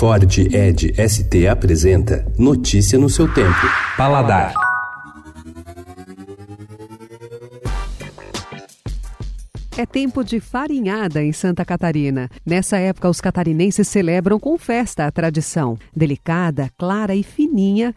Ford Ed ST apresenta Notícia no seu tempo. Paladar. É tempo de farinhada em Santa Catarina. Nessa época, os catarinenses celebram com festa a tradição. Delicada, clara e fininha,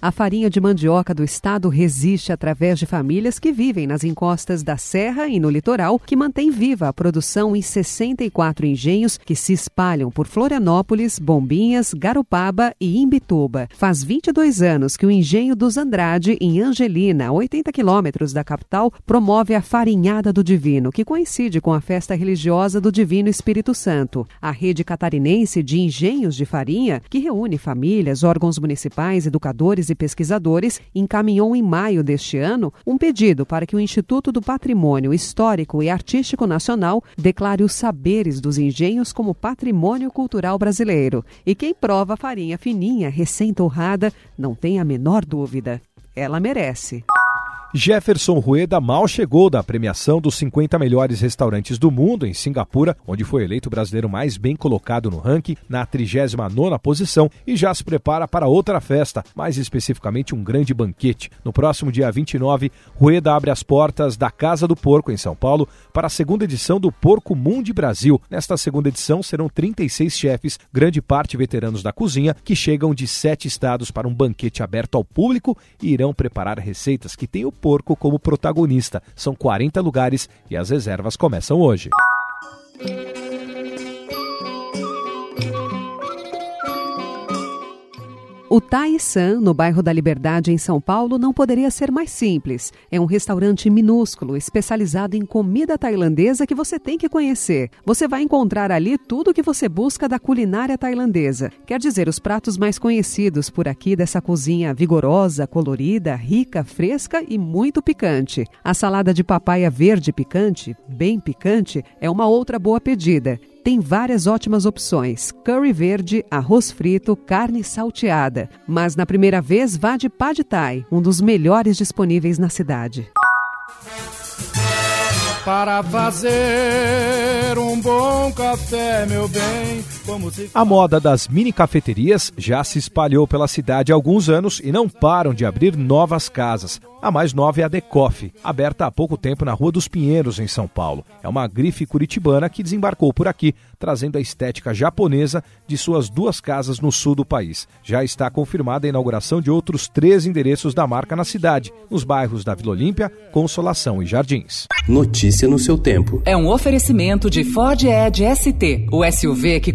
a farinha de mandioca do estado resiste através de famílias que vivem nas encostas da serra e no litoral, que mantém viva a produção em 64 engenhos que se espalham por Florianópolis, Bombinhas, Garopaba e Imbituba. Faz 22 anos que o engenho dos Andrade, em Angelina, a 80 quilômetros da capital, promove a farinhada do divino, que coincide com a festa religiosa do Divino Espírito Santo. A rede catarinense de engenhos de farinha, que reúne famílias, órgãos municipais, educadores e pesquisadores, encaminhou em maio deste ano um pedido para que o Instituto do Patrimônio Histórico e Artístico Nacional declare os saberes dos engenhos como patrimônio cultural brasileiro. E quem prova farinha fininha, recém-torrada, não tem a menor dúvida. Ela merece. Jefferson Rueda mal chegou da premiação dos 50 melhores restaurantes do mundo em Singapura, onde foi eleito o brasileiro mais bem colocado no ranking, na 39ª posição, e já se prepara para outra festa, mais especificamente um grande banquete. No próximo dia 29, Rueda abre as portas da Casa do Porco, em São Paulo, para a segunda edição do Porco Mundi Brasil. Nesta segunda edição serão 36 chefes, grande parte veteranos da cozinha, que chegam de sete estados para um banquete aberto ao público e irão preparar receitas que têm o porco como protagonista. São 40 lugares e as reservas começam hoje. O Tai San, no bairro da Liberdade, em São Paulo, não poderia ser mais simples. É um restaurante minúsculo, especializado em comida tailandesa que você tem que conhecer. Você vai encontrar ali tudo o que você busca da culinária tailandesa. Quer dizer, os pratos mais conhecidos por aqui dessa cozinha vigorosa, colorida, rica, fresca e muito picante. A salada de papaya verde picante, bem picante, é uma outra boa pedida tem várias ótimas opções: curry verde, arroz frito, carne salteada. Mas na primeira vez vá de pad thai, um dos melhores disponíveis na cidade. Para fazer um bom café, meu bem. A moda das mini cafeterias já se espalhou pela cidade há alguns anos e não param de abrir novas casas. A mais nova é a Decoff, aberta há pouco tempo na Rua dos Pinheiros, em São Paulo. É uma grife curitibana que desembarcou por aqui, trazendo a estética japonesa de suas duas casas no sul do país. Já está confirmada a inauguração de outros três endereços da marca na cidade, nos bairros da Vila Olímpia, Consolação e Jardins. Notícia no seu tempo. É um oferecimento de Ford Edge ST, o SUV que